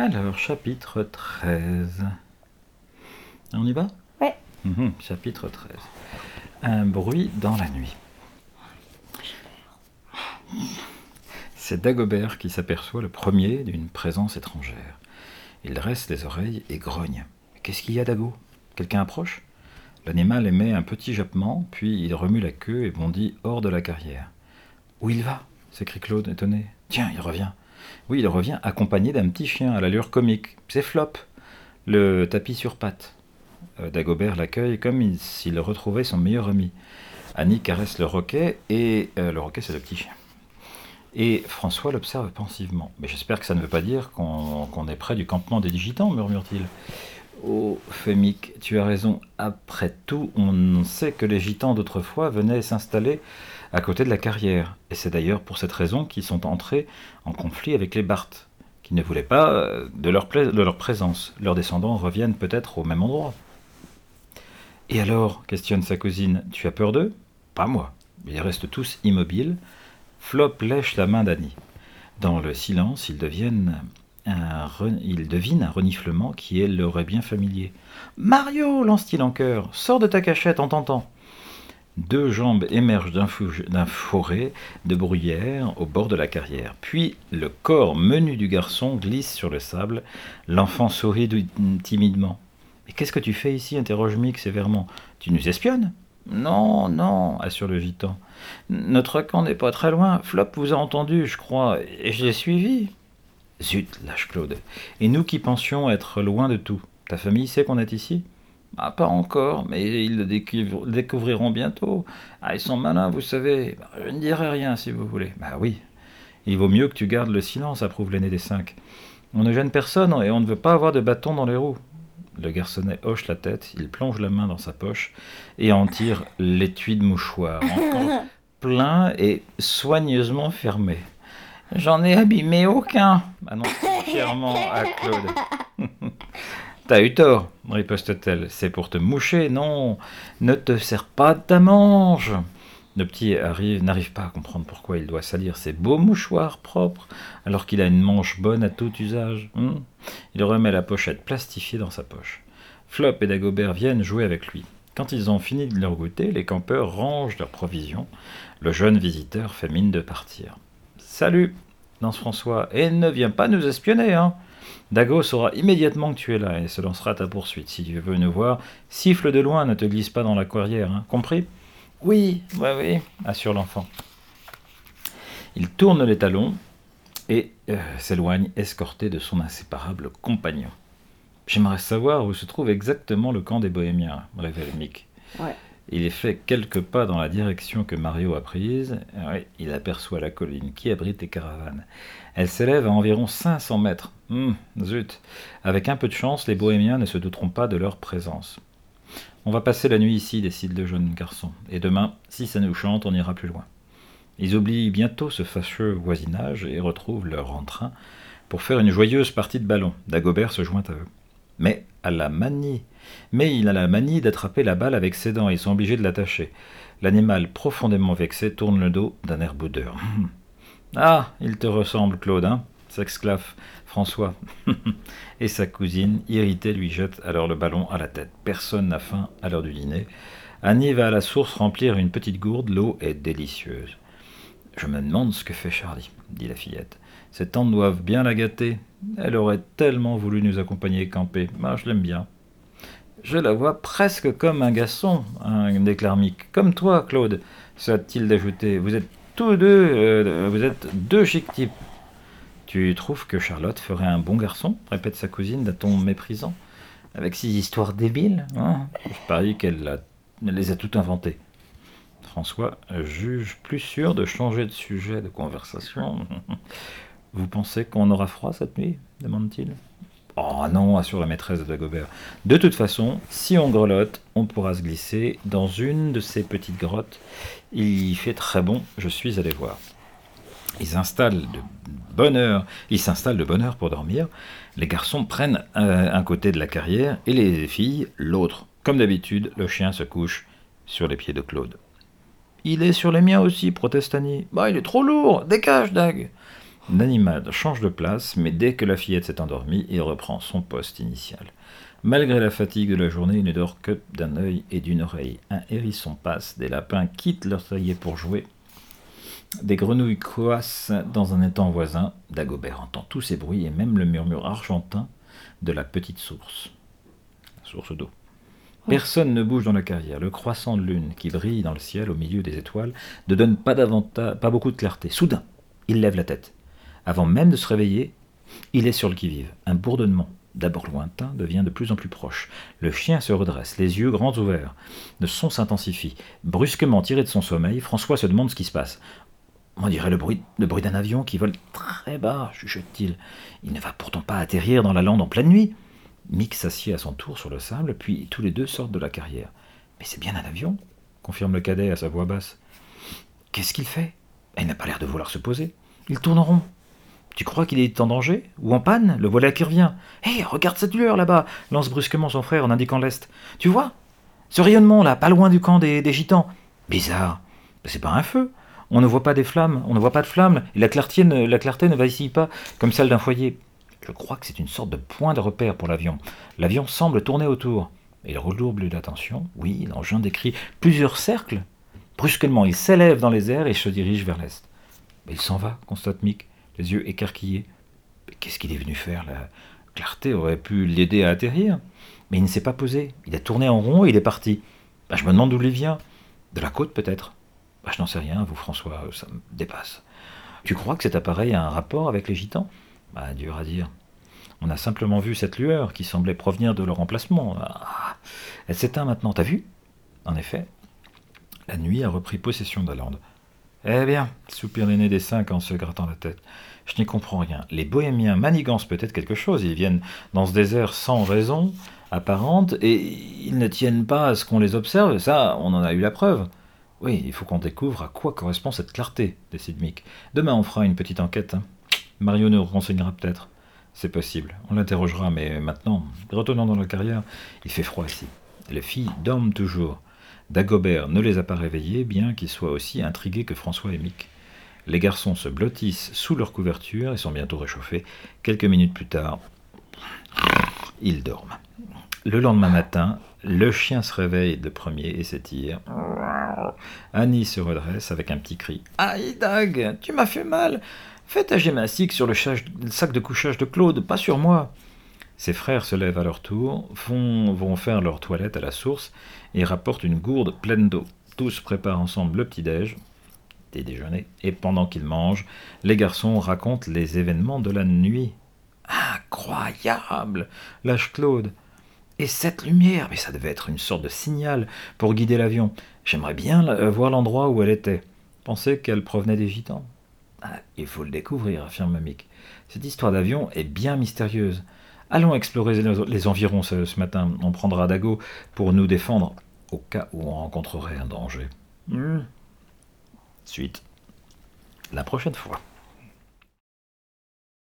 Alors, chapitre 13. On y va? Ouais. Mhm, chapitre 13. Un bruit dans la nuit. C'est Dagobert qui s'aperçoit le premier d'une présence étrangère. Il dresse les oreilles et grogne. Qu'est-ce qu'il y a, Dago? Quelqu'un approche? L'animal émet un petit jappement, puis il remue la queue et bondit hors de la carrière. Où il va? s'écrie Claude, étonné. Tiens, il revient. Oui, il revient accompagné d'un petit chien à l'allure comique. C'est Flop, le tapis sur pattes. Euh, Dagobert l'accueille comme s'il retrouvait son meilleur ami. Annie caresse le roquet, et euh, le roquet c'est le petit chien. Et François l'observe pensivement. Mais j'espère que ça ne veut pas dire qu'on est près du campement des digitants, murmure-t-il. Oh, Fémique, tu as raison. Après tout, on sait que les gitans d'autrefois venaient s'installer à côté de la carrière. Et c'est d'ailleurs pour cette raison qu'ils sont entrés en conflit avec les Barthes, qui ne voulaient pas euh, de leur, de leur présence. Leurs descendants reviennent peut-être au même endroit. Et alors, questionne sa cousine, tu as peur d'eux? Pas moi. Ils restent tous immobiles. Flop lèche la main d'Annie. Dans le silence, ils deviennent il devine un reniflement qui est leur bien familier. Mario lance-t-il en chœur, sors de ta cachette en tentant. Deux jambes émergent d'un forêt de bruyère au bord de la carrière. Puis le corps menu du garçon glisse sur le sable. L'enfant sourit timidement. Mais qu'est-ce que tu fais ici? interroge Mick sévèrement. Tu nous espionnes? Non, non, assure le gitan. Notre camp n'est pas très loin. Flop vous a entendu, je crois, et je l'ai suivi. Zut, lâche Claude. Et nous qui pensions être loin de tout. Ta famille sait qu'on est ici? Ah, pas encore, mais ils le découvriront bientôt. Ah, ils sont malins, vous savez. Bah, je ne dirai rien si vous voulez. Bah oui. Il vaut mieux que tu gardes le silence, approuve l'aîné des cinq. On ne gêne personne et on ne veut pas avoir de bâton dans les roues. Le garçonnet hoche la tête, il plonge la main dans sa poche et en tire l'étui de mouchoir, encore plein et soigneusement fermé. J'en ai abîmé aucun, annonce fièrement à Claude. T'as eu tort, riposte-t-elle. C'est pour te moucher, non. Ne te sers pas de ta manche. Le petit n'arrive pas à comprendre pourquoi il doit salir ses beaux mouchoirs propres alors qu'il a une manche bonne à tout usage. Hmm. il remet la pochette plastifiée dans sa poche. Flop et Dagobert viennent jouer avec lui. Quand ils ont fini de leur goûter, les campeurs rangent leurs provisions. Le jeune visiteur fait mine de partir. Salut lance François. Et ne viens pas nous espionner, hein Dago saura immédiatement que tu es là et se lancera à ta poursuite. Si tu veux nous voir, siffle de loin, ne te glisse pas dans la carrière, hein. compris? Oui, oui, oui, assure l'enfant. Il tourne les talons et euh, s'éloigne, escorté de son inséparable compagnon. J'aimerais savoir où se trouve exactement le camp des Bohémiens, révèle Mick. Il fait quelques pas dans la direction que Mario a prise. il aperçoit la colline qui abrite les caravanes. Elle s'élève à environ 500 mètres. Hum, zut Avec un peu de chance, les bohémiens ne se douteront pas de leur présence. On va passer la nuit ici, décide le jeune garçon. Et demain, si ça nous chante, on ira plus loin. Ils oublient bientôt ce fâcheux voisinage et retrouvent leur entrain pour faire une joyeuse partie de ballon. Dagobert se joint à eux. Mais à la manie mais il a la manie d'attraper la balle avec ses dents et ils sont obligés de l'attacher. L'animal, profondément vexé, tourne le dos d'un air boudeur. ah, il te ressemble, Claude, hein s'exclave François. et sa cousine, irritée, lui jette alors le ballon à la tête. Personne n'a faim à l'heure du dîner. Annie va à la source remplir une petite gourde. L'eau est délicieuse. Je me demande ce que fait Charlie, dit la fillette. Ses tantes doivent bien la gâter. Elle aurait tellement voulu nous accompagner camper. Je l'aime bien. Je la vois presque comme un garçon, un déclare Mick. Comme toi, Claude, s'est-il d'ajouter. Vous êtes tous deux, euh, vous êtes deux chic types. Tu trouves que Charlotte ferait un bon garçon répète sa cousine d'un ton méprisant. Avec ces histoires débiles hein? Je parie qu'elle les a toutes inventées. François juge plus sûr de changer de sujet de conversation. Vous pensez qu'on aura froid cette nuit demande-t-il. Oh non, assure la maîtresse de Dagobert. De toute façon, si on grelotte, on pourra se glisser dans une de ces petites grottes. Il fait très bon, je suis allé voir. Ils installent de bonne heure, ils s'installent de bonne heure pour dormir. Les garçons prennent un, côté de la carrière et les filles l'autre. Comme d'habitude, le chien se couche sur les pieds de Claude. Il est sur les miens aussi, proteste Annie. Bah, il est trop lourd, dégage, Dag. L'animal change de place, mais dès que la fillette s'est endormie, il reprend son poste initial. Malgré la fatigue de la journée, il ne dort que d'un œil et d'une oreille. Un hérisson passe, des lapins quittent leur taillé pour jouer. Des grenouilles croissent dans un étang voisin. Dagobert entend tous ces bruits et même le murmure argentin de la petite source. Source d'eau. Personne ne bouge dans la carrière. Le croissant de lune qui brille dans le ciel au milieu des étoiles ne donne pas beaucoup de clarté. Soudain, il lève la tête. Avant même de se réveiller, il est sur le qui-vive. Un bourdonnement, d'abord lointain, devient de plus en plus proche. Le chien se redresse, les yeux grands ouverts. Le son s'intensifie. Brusquement tiré de son sommeil, François se demande ce qui se passe. On dirait le bruit, d'un avion qui vole très bas, chuchote-t-il. Il ne va pourtant pas atterrir dans la lande en pleine nuit. Mick s'assied à son tour sur le sable, puis tous les deux sortent de la carrière. Mais c'est bien un avion, confirme le cadet à sa voix basse. Qu'est-ce qu'il fait? Il n'a pas l'air de vouloir se poser. Il tourne en rond. Tu crois qu'il est en danger Ou en panne? Le voilà qui revient. Hé, regarde cette lueur là-bas lance brusquement son frère en indiquant l'est. Tu vois? Ce rayonnement là, pas loin du camp des, gitans. Bizarre. C'est pas un feu. On ne voit pas des flammes, on ne voit pas de flammes, et la clarté ne, la clarté ne pas comme celle d'un foyer. Je crois que c'est une sorte de point de repère pour l'avion. L'avion semble tourner autour. Il redouble d'attention. Oui, l'engin décrit plusieurs cercles. Brusquement, il s'élève dans les airs et se dirige vers l'est. Il s'en va, constate Mick, les yeux écarquillés. Qu'est-ce qu'il est venu faire La clarté aurait pu l'aider à atterrir. Mais il ne s'est pas posé. Il a tourné en rond et il est parti. Ben, je me demande d'où il vient. De la côte, peut-être? Ben, je n'en sais rien, vous, François, ça me dépasse. Tu crois que cet appareil a un rapport avec les gitans? Bah, dur à dire. On a simplement vu cette lueur qui semblait provenir de leur emplacement. Ah, elle s'éteint maintenant, t'as vu? En effet, la nuit a repris possession de la lande. Eh bien, soupire l'aîné des cinq en se grattant la tête. Je n'y comprends rien. Les bohémiens manigancent peut-être quelque chose. Ils viennent dans ce désert sans raison apparente et ils ne tiennent pas à ce qu'on les observe. Ça, on en a eu la preuve. Oui, il faut qu'on découvre à quoi correspond cette clarté, décide Mick. Demain, on fera une petite enquête. Hein. Mario nous renseignera peut-être. C'est possible. On l'interrogera, mais maintenant, retournons dans la carrière. Il fait froid ici. Les filles dorment toujours. Dagobert ne les a pas réveillées, bien qu'ils soient aussi intrigués que François et Mick. Les garçons se blottissent sous leur couverture et sont bientôt réchauffés. Quelques minutes plus tard, ils dorment. Le lendemain matin, le chien se réveille de premier et s'étire. Annie se redresse avec un petit cri. Aïe, Dag, tu m'as fait mal. Fais ta gymnastique sur le, sac de couchage de Claude, pas sur moi. Ses frères se lèvent à leur tour, vont faire leur toilette à la source et rapportent une gourde pleine d'eau. Tous préparent ensemble le petit-déj, des déjeuners, et pendant qu'ils mangent, les garçons racontent les événements de la nuit. Incroyable lâche Claude. Et cette lumière, mais ça devait être une sorte de signal pour guider l'avion. J'aimerais bien voir l'endroit où elle était. Pensez qu'elle provenait des gitans. Ah, il faut le découvrir, affirme Mick. Cette histoire d'avion est bien mystérieuse. Allons explorer les environs ce, matin. On prendra Dago pour nous défendre au cas où on rencontrerait un danger. Hmm. Suite. La prochaine fois.